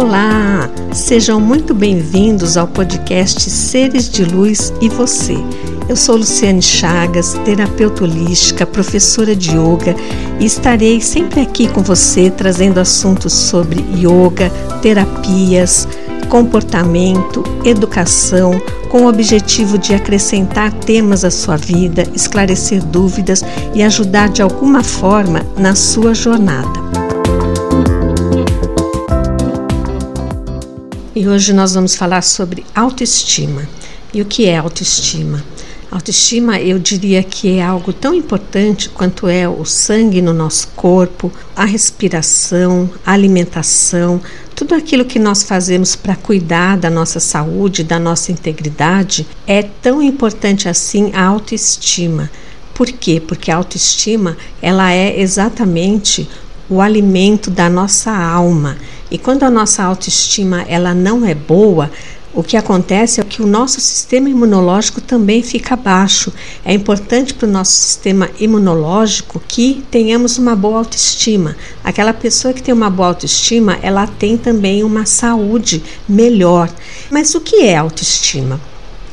Olá! Sejam muito bem-vindos ao podcast Seres de Luz e Você. Eu sou Luciane Chagas, terapeuta holística, professora de yoga e estarei sempre aqui com você trazendo assuntos sobre yoga, terapias, comportamento, educação, com o objetivo de acrescentar temas à sua vida, esclarecer dúvidas e ajudar de alguma forma na sua jornada. E hoje nós vamos falar sobre autoestima. E o que é autoestima? Autoestima, eu diria que é algo tão importante quanto é o sangue no nosso corpo, a respiração, a alimentação, tudo aquilo que nós fazemos para cuidar da nossa saúde, da nossa integridade, é tão importante assim a autoestima. Por quê? Porque a autoestima, ela é exatamente o alimento da nossa alma. E quando a nossa autoestima ela não é boa, o que acontece é que o nosso sistema imunológico também fica baixo. É importante para o nosso sistema imunológico que tenhamos uma boa autoestima. Aquela pessoa que tem uma boa autoestima, ela tem também uma saúde melhor. Mas o que é autoestima?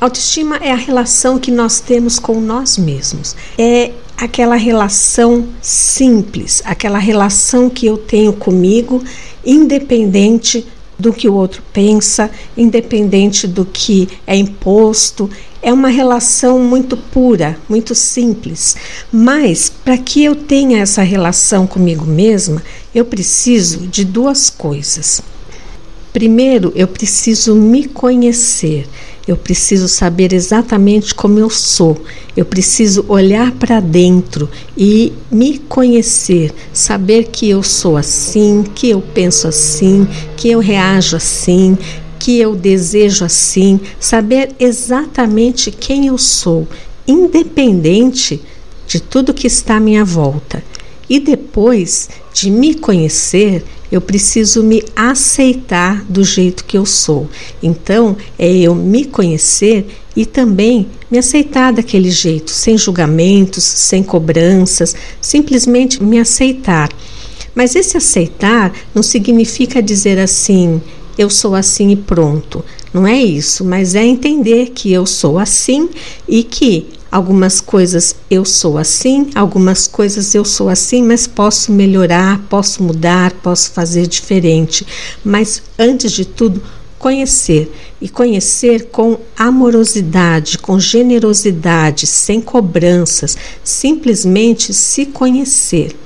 Autoestima é a relação que nós temos com nós mesmos. É aquela relação simples, aquela relação que eu tenho comigo, independente do que o outro pensa, independente do que é imposto. É uma relação muito pura, muito simples. Mas para que eu tenha essa relação comigo mesma, eu preciso de duas coisas. Primeiro, eu preciso me conhecer. Eu preciso saber exatamente como eu sou. Eu preciso olhar para dentro e me conhecer, saber que eu sou assim, que eu penso assim, que eu reajo assim, que eu desejo assim, saber exatamente quem eu sou, independente de tudo que está à minha volta. E depois de me conhecer, eu preciso me aceitar do jeito que eu sou. Então, é eu me conhecer e também me aceitar daquele jeito, sem julgamentos, sem cobranças, simplesmente me aceitar. Mas esse aceitar não significa dizer assim, eu sou assim e pronto. Não é isso, mas é entender que eu sou assim e que Algumas coisas eu sou assim, algumas coisas eu sou assim, mas posso melhorar, posso mudar, posso fazer diferente. Mas antes de tudo, conhecer e conhecer com amorosidade, com generosidade, sem cobranças, simplesmente se conhecer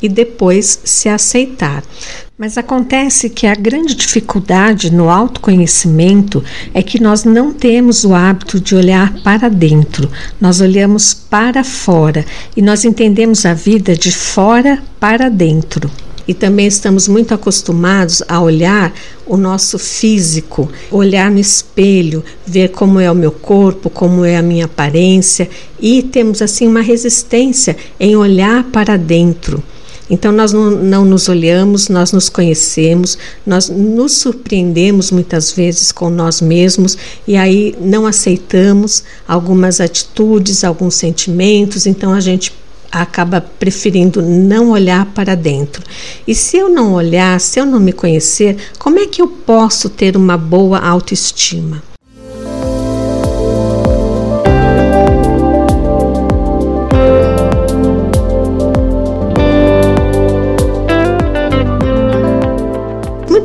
e depois se aceitar. Mas acontece que a grande dificuldade no autoconhecimento é que nós não temos o hábito de olhar para dentro, nós olhamos para fora e nós entendemos a vida de fora para dentro. E também estamos muito acostumados a olhar o nosso físico, olhar no espelho, ver como é o meu corpo, como é a minha aparência, e temos assim uma resistência em olhar para dentro. Então nós não, não nos olhamos, nós nos conhecemos, nós nos surpreendemos muitas vezes com nós mesmos e aí não aceitamos algumas atitudes, alguns sentimentos, então a gente acaba preferindo não olhar para dentro. E se eu não olhar, se eu não me conhecer, como é que eu posso ter uma boa autoestima?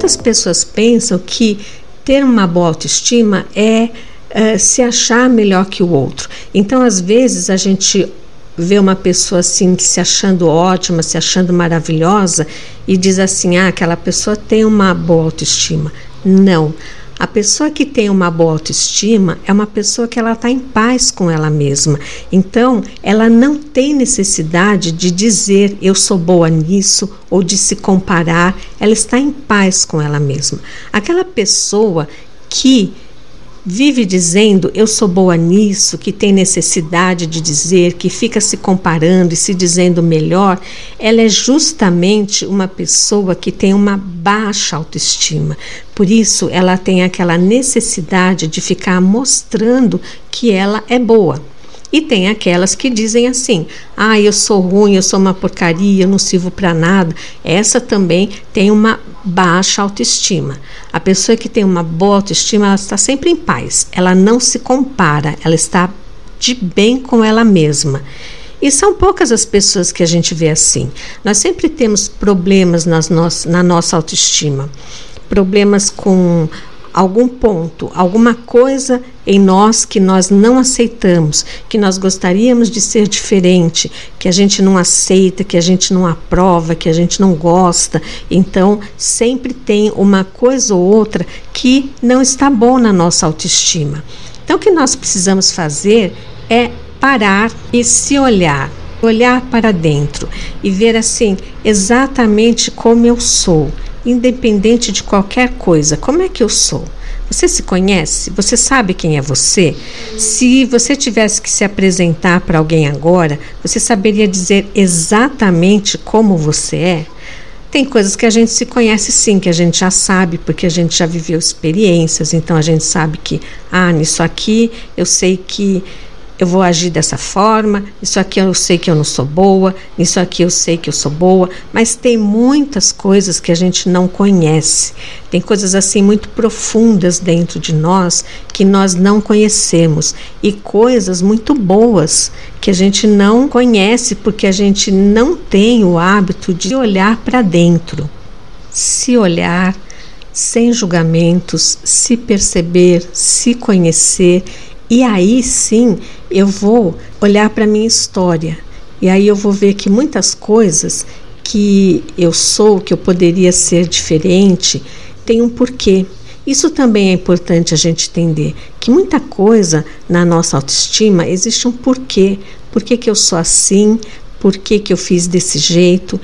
Muitas pessoas pensam que ter uma boa autoestima é, é se achar melhor que o outro. Então, às vezes, a gente vê uma pessoa assim se achando ótima, se achando maravilhosa e diz assim: ah, aquela pessoa tem uma boa autoestima. Não. A pessoa que tem uma boa autoestima é uma pessoa que ela está em paz com ela mesma. Então, ela não tem necessidade de dizer eu sou boa nisso ou de se comparar. Ela está em paz com ela mesma. Aquela pessoa que vive dizendo eu sou boa nisso, que tem necessidade de dizer, que fica se comparando e se dizendo melhor, ela é justamente uma pessoa que tem uma baixa autoestima. Por isso, ela tem aquela necessidade de ficar mostrando que ela é boa. E tem aquelas que dizem assim: ah, eu sou ruim, eu sou uma porcaria, eu não sirvo para nada. Essa também tem uma baixa autoestima. A pessoa que tem uma boa autoestima, ela está sempre em paz, ela não se compara, ela está de bem com ela mesma. E são poucas as pessoas que a gente vê assim. Nós sempre temos problemas nas no na nossa autoestima, problemas com algum ponto, alguma coisa em nós que nós não aceitamos, que nós gostaríamos de ser diferente, que a gente não aceita, que a gente não aprova, que a gente não gosta. Então, sempre tem uma coisa ou outra que não está bom na nossa autoestima. Então, o que nós precisamos fazer é parar e se olhar, olhar para dentro e ver assim exatamente como eu sou independente de qualquer coisa. Como é que eu sou? Você se conhece? Você sabe quem é você? Se você tivesse que se apresentar para alguém agora, você saberia dizer exatamente como você é? Tem coisas que a gente se conhece sim, que a gente já sabe, porque a gente já viveu experiências, então a gente sabe que, ah, nisso aqui eu sei que eu vou agir dessa forma, isso aqui eu sei que eu não sou boa, isso aqui eu sei que eu sou boa, mas tem muitas coisas que a gente não conhece. Tem coisas assim muito profundas dentro de nós que nós não conhecemos e coisas muito boas que a gente não conhece porque a gente não tem o hábito de olhar para dentro. Se olhar sem julgamentos, se perceber, se conhecer e aí sim eu vou olhar para a minha história. E aí eu vou ver que muitas coisas que eu sou, que eu poderia ser diferente, tem um porquê. Isso também é importante a gente entender, que muita coisa na nossa autoestima existe um porquê. Por que, que eu sou assim? Por que, que eu fiz desse jeito?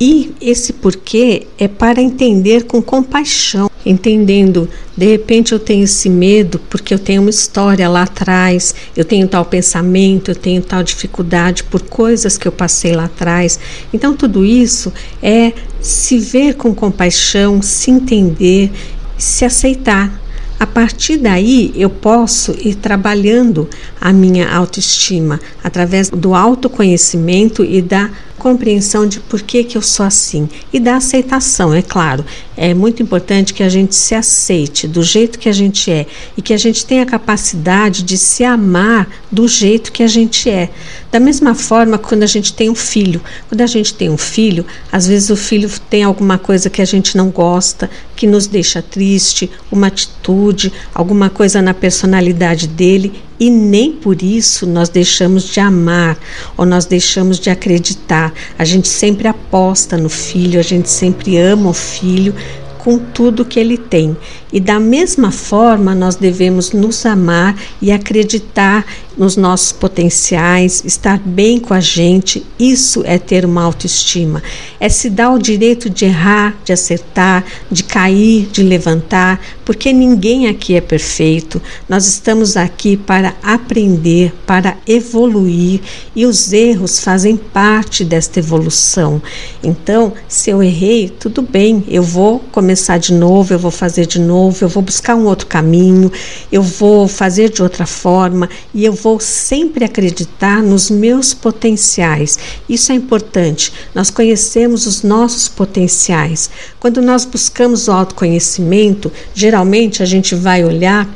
E esse porquê é para entender com compaixão, entendendo, de repente eu tenho esse medo porque eu tenho uma história lá atrás, eu tenho tal pensamento, eu tenho tal dificuldade por coisas que eu passei lá atrás. Então tudo isso é se ver com compaixão, se entender, se aceitar. A partir daí, eu posso ir trabalhando a minha autoestima através do autoconhecimento e da compreensão de por que, que eu sou assim e da aceitação, é claro. É muito importante que a gente se aceite do jeito que a gente é e que a gente tenha a capacidade de se amar do jeito que a gente é. Da mesma forma, quando a gente tem um filho, quando a gente tem um filho, às vezes o filho tem alguma coisa que a gente não gosta, que nos deixa triste, uma atitude, alguma coisa na personalidade dele e nem por isso nós deixamos de amar ou nós deixamos de acreditar. A gente sempre aposta no filho, a gente sempre ama o filho com tudo que ele tem. E da mesma forma, nós devemos nos amar e acreditar nos nossos potenciais, estar bem com a gente. Isso é ter uma autoestima. É se dar o direito de errar, de acertar, de cair, de levantar, porque ninguém aqui é perfeito. Nós estamos aqui para aprender, para evoluir e os erros fazem parte desta evolução. Então, se eu errei, tudo bem, eu vou começar de novo, eu vou fazer de novo eu vou buscar um outro caminho, eu vou fazer de outra forma e eu vou sempre acreditar nos meus potenciais. Isso é importante. Nós conhecemos os nossos potenciais. Quando nós buscamos o autoconhecimento, geralmente a gente vai olhar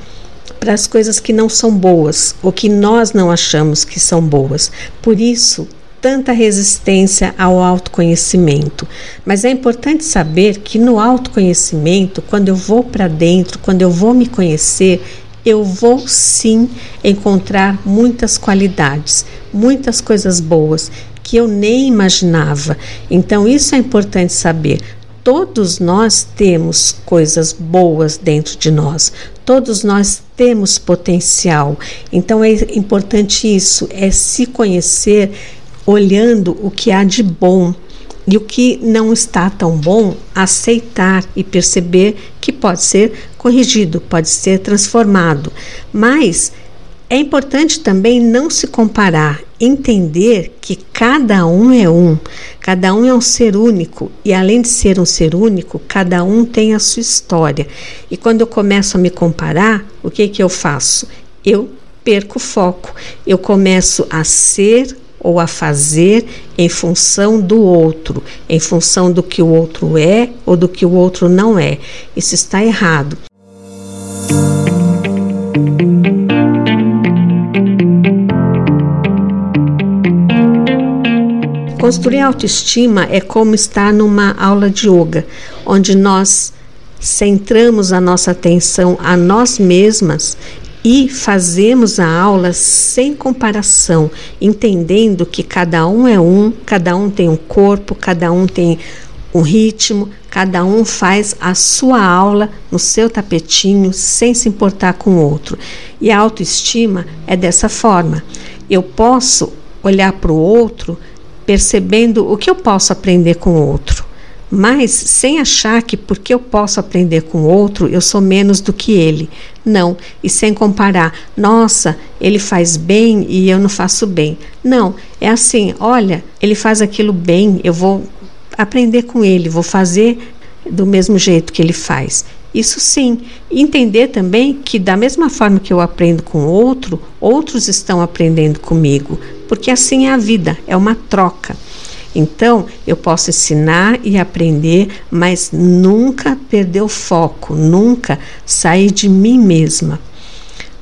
para as coisas que não são boas ou que nós não achamos que são boas. Por isso, tanta resistência ao autoconhecimento. Mas é importante saber que no autoconhecimento, quando eu vou para dentro, quando eu vou me conhecer, eu vou sim encontrar muitas qualidades, muitas coisas boas que eu nem imaginava. Então, isso é importante saber. Todos nós temos coisas boas dentro de nós, todos nós temos potencial. Então, é importante isso, é se conhecer olhando o que há de bom e o que não está tão bom, aceitar e perceber que pode ser corrigido, pode ser transformado. Mas é importante também não se comparar, entender que cada um é um, cada um é um ser único e além de ser um ser único, cada um tem a sua história. E quando eu começo a me comparar, o que que eu faço? Eu perco o foco. Eu começo a ser ou a fazer em função do outro, em função do que o outro é ou do que o outro não é. Isso está errado. Construir autoestima é como estar numa aula de yoga, onde nós centramos a nossa atenção a nós mesmas e fazemos a aula sem comparação, entendendo que cada um é um, cada um tem um corpo, cada um tem um ritmo, cada um faz a sua aula no seu tapetinho sem se importar com o outro. E a autoestima é dessa forma. Eu posso olhar para o outro percebendo o que eu posso aprender com o outro, mas sem achar que porque eu posso aprender com o outro, eu sou menos do que ele. Não, e sem comparar, nossa, ele faz bem e eu não faço bem. Não, é assim, olha, ele faz aquilo bem, eu vou aprender com ele, vou fazer do mesmo jeito que ele faz. Isso sim. Entender também que, da mesma forma que eu aprendo com outro, outros estão aprendendo comigo, porque assim é a vida, é uma troca. Então, eu posso ensinar e aprender, mas nunca perder o foco, nunca sair de mim mesma.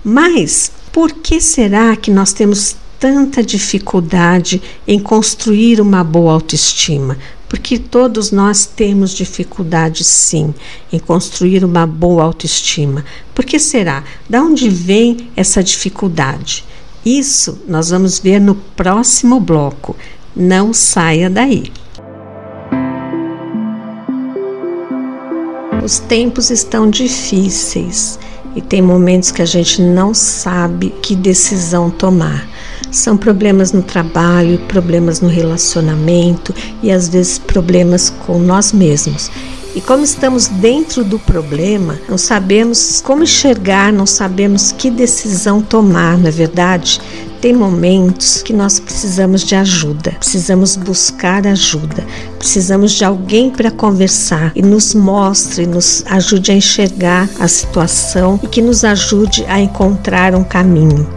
Mas por que será que nós temos tanta dificuldade em construir uma boa autoestima? Porque todos nós temos dificuldade, sim, em construir uma boa autoestima. Por que será? Da onde vem essa dificuldade? Isso nós vamos ver no próximo bloco. Não saia daí. Os tempos estão difíceis e tem momentos que a gente não sabe que decisão tomar. São problemas no trabalho, problemas no relacionamento e às vezes problemas com nós mesmos. E como estamos dentro do problema, não sabemos como enxergar, não sabemos que decisão tomar, não é verdade? Tem momentos que nós precisamos de ajuda, precisamos buscar ajuda, precisamos de alguém para conversar e nos mostre, nos ajude a enxergar a situação e que nos ajude a encontrar um caminho.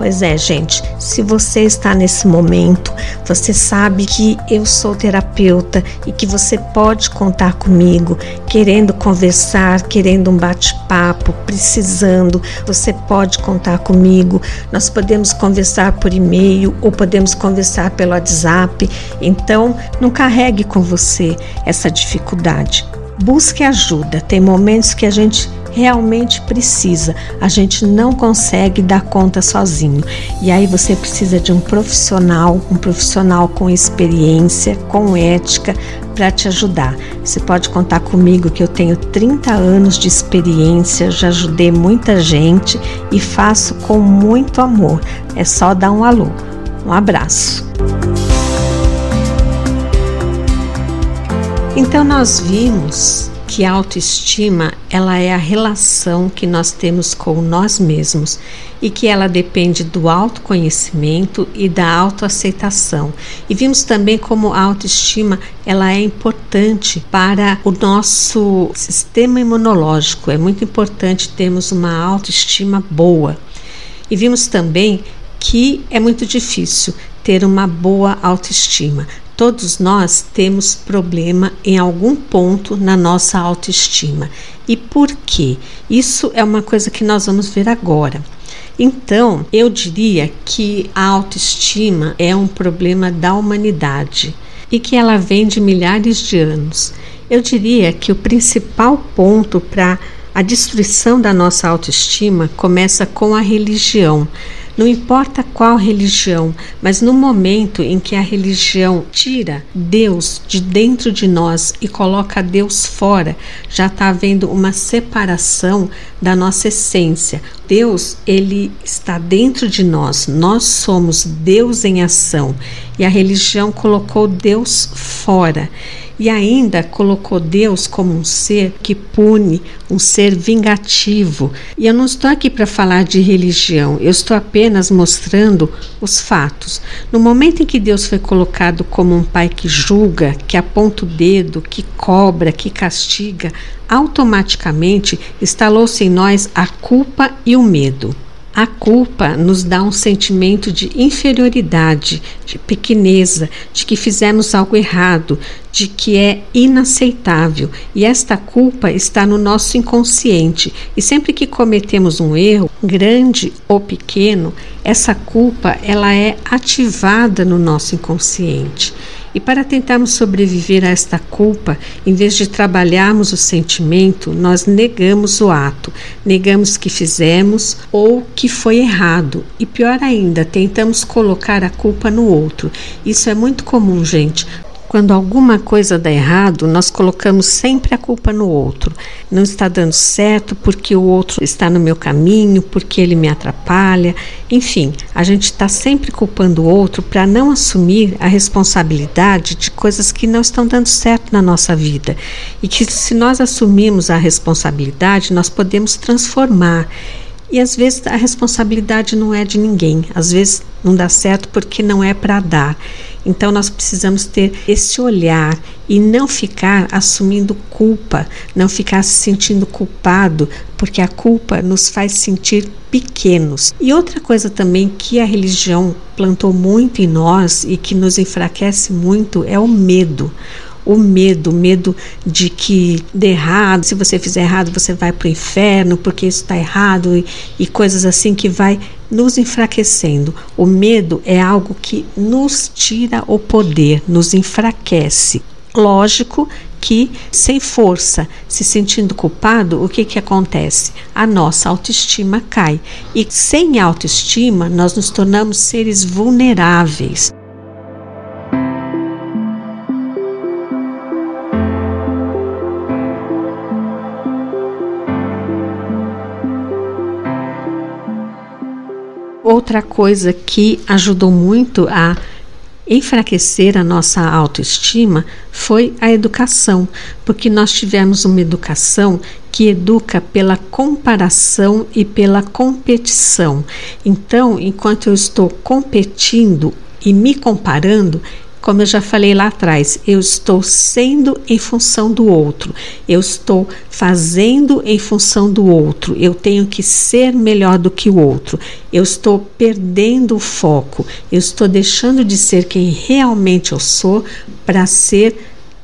Pois é, gente, se você está nesse momento, você sabe que eu sou terapeuta e que você pode contar comigo, querendo conversar, querendo um bate-papo, precisando, você pode contar comigo. Nós podemos conversar por e-mail ou podemos conversar pelo WhatsApp. Então, não carregue com você essa dificuldade. Busque ajuda. Tem momentos que a gente realmente precisa. A gente não consegue dar conta sozinho. E aí você precisa de um profissional, um profissional com experiência, com ética para te ajudar. Você pode contar comigo que eu tenho 30 anos de experiência, já ajudei muita gente e faço com muito amor. É só dar um alô. Um abraço. Então nós vimos que a autoestima ela é a relação que nós temos com nós mesmos e que ela depende do autoconhecimento e da autoaceitação. E vimos também como a autoestima ela é importante para o nosso sistema imunológico. É muito importante termos uma autoestima boa. E vimos também que é muito difícil ter uma boa autoestima. Todos nós temos problema em algum ponto na nossa autoestima. E por quê? Isso é uma coisa que nós vamos ver agora. Então, eu diria que a autoestima é um problema da humanidade e que ela vem de milhares de anos. Eu diria que o principal ponto para a destruição da nossa autoestima começa com a religião. Não importa qual religião, mas no momento em que a religião tira Deus de dentro de nós e coloca Deus fora, já está havendo uma separação da nossa essência. Deus, ele está dentro de nós. Nós somos Deus em ação. E a religião colocou Deus fora e ainda colocou Deus como um ser que pune, um ser vingativo. E eu não estou aqui para falar de religião, eu estou apenas mostrando os fatos. No momento em que Deus foi colocado como um pai que julga, que aponta o dedo, que cobra, que castiga, automaticamente instalou-se em nós a culpa e o medo. A culpa nos dá um sentimento de inferioridade, de pequeneza, de que fizemos algo errado, de que é inaceitável. E esta culpa está no nosso inconsciente. E sempre que cometemos um erro, grande ou pequeno, essa culpa ela é ativada no nosso inconsciente. E para tentarmos sobreviver a esta culpa, em vez de trabalharmos o sentimento, nós negamos o ato, negamos que fizemos ou que foi errado. E pior ainda, tentamos colocar a culpa no outro. Isso é muito comum, gente. Quando alguma coisa dá errado, nós colocamos sempre a culpa no outro. Não está dando certo porque o outro está no meu caminho, porque ele me atrapalha. Enfim, a gente está sempre culpando o outro para não assumir a responsabilidade de coisas que não estão dando certo na nossa vida. E que se nós assumirmos a responsabilidade, nós podemos transformar. E às vezes a responsabilidade não é de ninguém, às vezes não dá certo porque não é para dar. Então nós precisamos ter esse olhar e não ficar assumindo culpa, não ficar se sentindo culpado, porque a culpa nos faz sentir pequenos. E outra coisa também que a religião plantou muito em nós e que nos enfraquece muito é o medo o medo, o medo de que dê errado, se você fizer errado você vai para o inferno porque isso está errado e, e coisas assim que vai nos enfraquecendo. O medo é algo que nos tira o poder, nos enfraquece. Lógico que sem força, se sentindo culpado, o que, que acontece? A nossa autoestima cai. E sem autoestima, nós nos tornamos seres vulneráveis. Outra coisa que ajudou muito a enfraquecer a nossa autoestima foi a educação, porque nós tivemos uma educação que educa pela comparação e pela competição. Então, enquanto eu estou competindo e me comparando, como eu já falei lá atrás, eu estou sendo em função do outro, eu estou fazendo em função do outro, eu tenho que ser melhor do que o outro, eu estou perdendo o foco, eu estou deixando de ser quem realmente eu sou para ser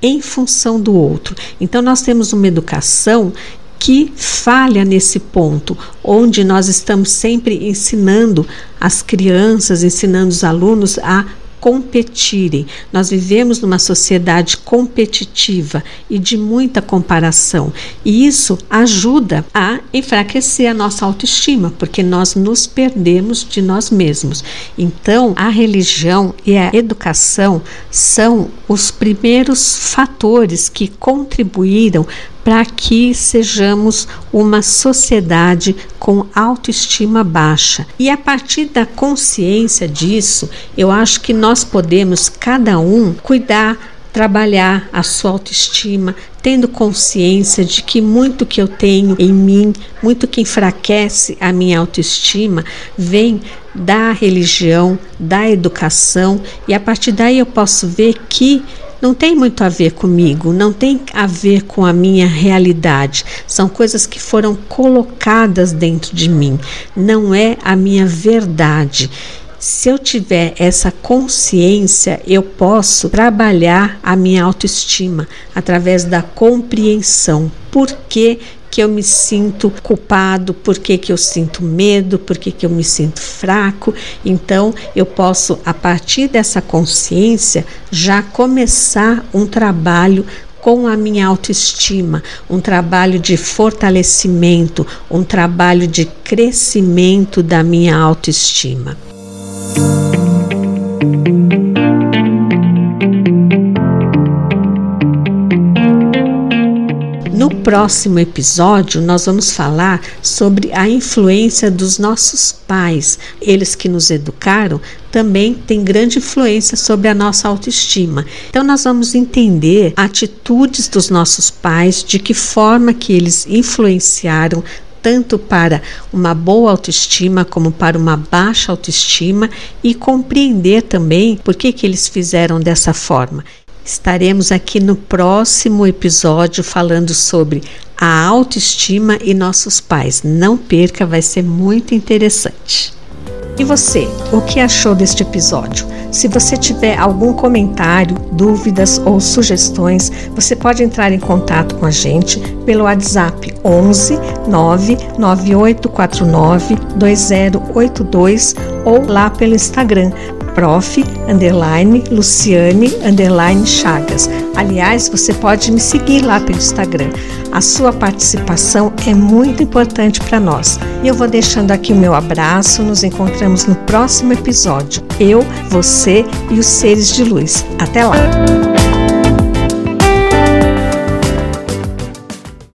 em função do outro. Então, nós temos uma educação que falha nesse ponto, onde nós estamos sempre ensinando as crianças, ensinando os alunos a competirem. Nós vivemos numa sociedade competitiva e de muita comparação, e isso ajuda a enfraquecer a nossa autoestima, porque nós nos perdemos de nós mesmos. Então, a religião e a educação são os primeiros fatores que contribuíram para que sejamos uma sociedade com autoestima baixa. E a partir da consciência disso, eu acho que nós podemos, cada um, cuidar trabalhar a sua autoestima, tendo consciência de que muito que eu tenho em mim, muito que enfraquece a minha autoestima, vem da religião, da educação, e a partir daí eu posso ver que não tem muito a ver comigo, não tem a ver com a minha realidade. São coisas que foram colocadas dentro de mim, não é a minha verdade. Se eu tiver essa consciência, eu posso trabalhar a minha autoestima através da compreensão. Por que que eu me sinto culpado, por que, que eu sinto medo, por que, que eu me sinto fraco. Então, eu posso, a partir dessa consciência, já começar um trabalho com a minha autoestima, um trabalho de fortalecimento, um trabalho de crescimento da minha autoestima. Próximo episódio, nós vamos falar sobre a influência dos nossos pais. Eles que nos educaram também têm grande influência sobre a nossa autoestima. Então, nós vamos entender atitudes dos nossos pais, de que forma que eles influenciaram tanto para uma boa autoestima como para uma baixa autoestima e compreender também por que, que eles fizeram dessa forma. Estaremos aqui no próximo episódio falando sobre a autoestima e nossos pais. Não perca, vai ser muito interessante. E você, o que achou deste episódio? Se você tiver algum comentário, dúvidas ou sugestões, você pode entrar em contato com a gente pelo WhatsApp 11 99849 2082 ou lá pelo Instagram prof, underline, Luciane, underline Chagas. Aliás, você pode me seguir lá pelo Instagram. A sua participação é muito importante para nós. E eu vou deixando aqui o meu abraço. Nos encontramos no próximo episódio. Eu, você e os seres de luz. Até lá!